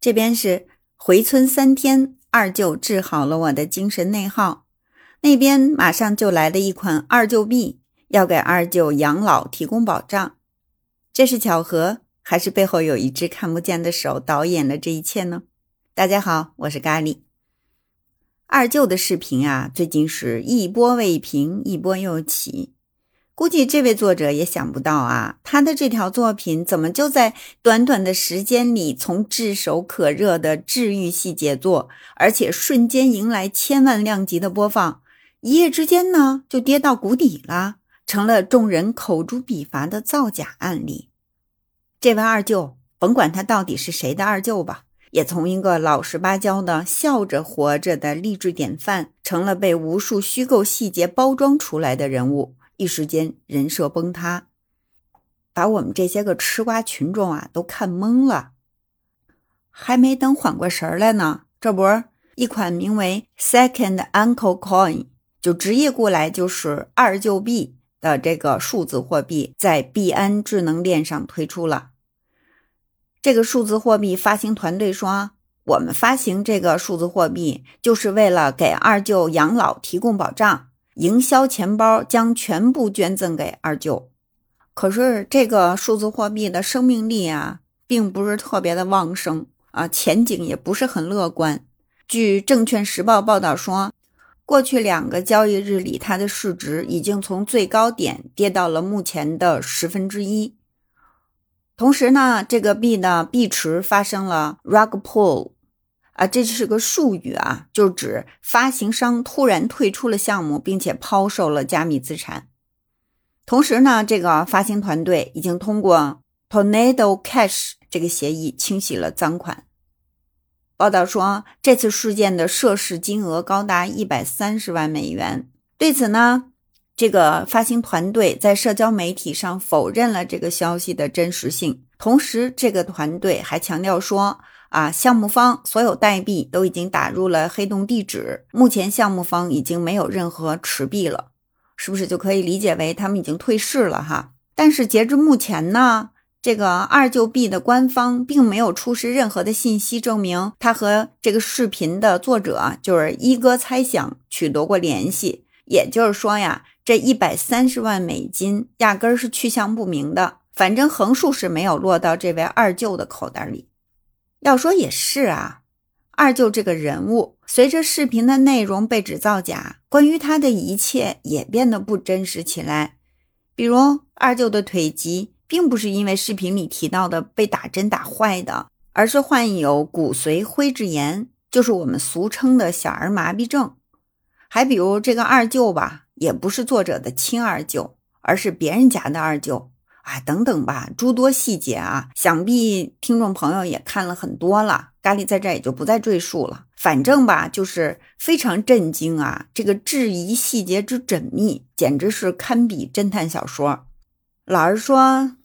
这边是回村三天，二舅治好了我的精神内耗。那边马上就来了一款二舅币，要给二舅养老提供保障。这是巧合，还是背后有一只看不见的手导演了这一切呢？大家好，我是咖喱。二舅的视频啊，最近是一波未平，一波又起。估计这位作者也想不到啊，他的这条作品怎么就在短短的时间里，从炙手可热的治愈系杰作，而且瞬间迎来千万量级的播放，一夜之间呢就跌到谷底了，成了众人口诛笔伐的造假案例。这位二舅，甭管他到底是谁的二舅吧，也从一个老实巴交的笑着活着的励志典范，成了被无数虚构细节包装出来的人物。一时间人设崩塌，把我们这些个吃瓜群众啊都看懵了。还没等缓过神来呢，这不，一款名为 Second Uncle Coin，就直译过来就是二舅币的这个数字货币，在币安智能链上推出了。这个数字货币发行团队说，我们发行这个数字货币就是为了给二舅养老提供保障。营销钱包将全部捐赠给二舅，可是这个数字货币的生命力啊，并不是特别的旺盛啊，前景也不是很乐观。据证券时报报道说，过去两个交易日里，它的市值已经从最高点跌到了目前的十分之一。同时呢，这个币的币池发生了 rug pull。啊，这是个术语啊，就指发行商突然退出了项目，并且抛售了加密资产。同时呢，这个发行团队已经通过 Tornado Cash 这个协议清洗了赃款。报道说，这次事件的涉事金额高达一百三十万美元。对此呢，这个发行团队在社交媒体上否认了这个消息的真实性。同时，这个团队还强调说。啊，项目方所有代币都已经打入了黑洞地址，目前项目方已经没有任何持币了，是不是就可以理解为他们已经退市了哈？但是截至目前呢，这个二舅币的官方并没有出示任何的信息证明他和这个视频的作者就是一哥猜想取得过联系，也就是说呀，这一百三十万美金压根儿是去向不明的，反正横竖是没有落到这位二舅的口袋里。要说也是啊，二舅这个人物，随着视频的内容被指造假，关于他的一切也变得不真实起来。比如，二舅的腿疾并不是因为视频里提到的被打针打坏的，而是患有骨髓灰质炎，就是我们俗称的小儿麻痹症。还比如这个二舅吧，也不是作者的亲二舅，而是别人家的二舅。啊，等等吧，诸多细节啊，想必听众朋友也看了很多了，咖喱在这也就不再赘述了。反正吧，就是非常震惊啊，这个质疑细节之缜密，简直是堪比侦探小说。老实说，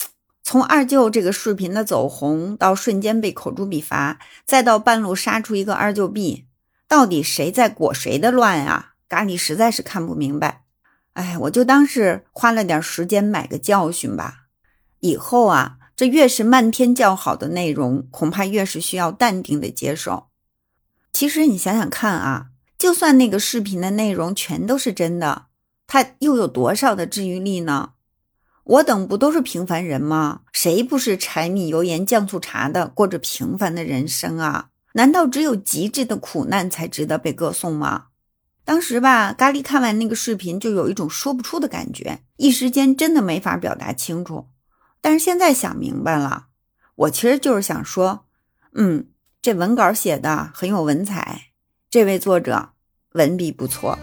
从二舅这个视频的走红，到瞬间被口诛笔伐，再到半路杀出一个二舅币，到底谁在裹谁的乱啊？咖喱实在是看不明白。哎，我就当是花了点时间买个教训吧。以后啊，这越是漫天叫好的内容，恐怕越是需要淡定的接受。其实你想想看啊，就算那个视频的内容全都是真的，它又有多少的治愈力呢？我等不都是平凡人吗？谁不是柴米油盐酱醋茶的过着平凡的人生啊？难道只有极致的苦难才值得被歌颂吗？当时吧，咖喱看完那个视频，就有一种说不出的感觉，一时间真的没法表达清楚。但是现在想明白了，我其实就是想说，嗯，这文稿写的很有文采，这位作者文笔不错。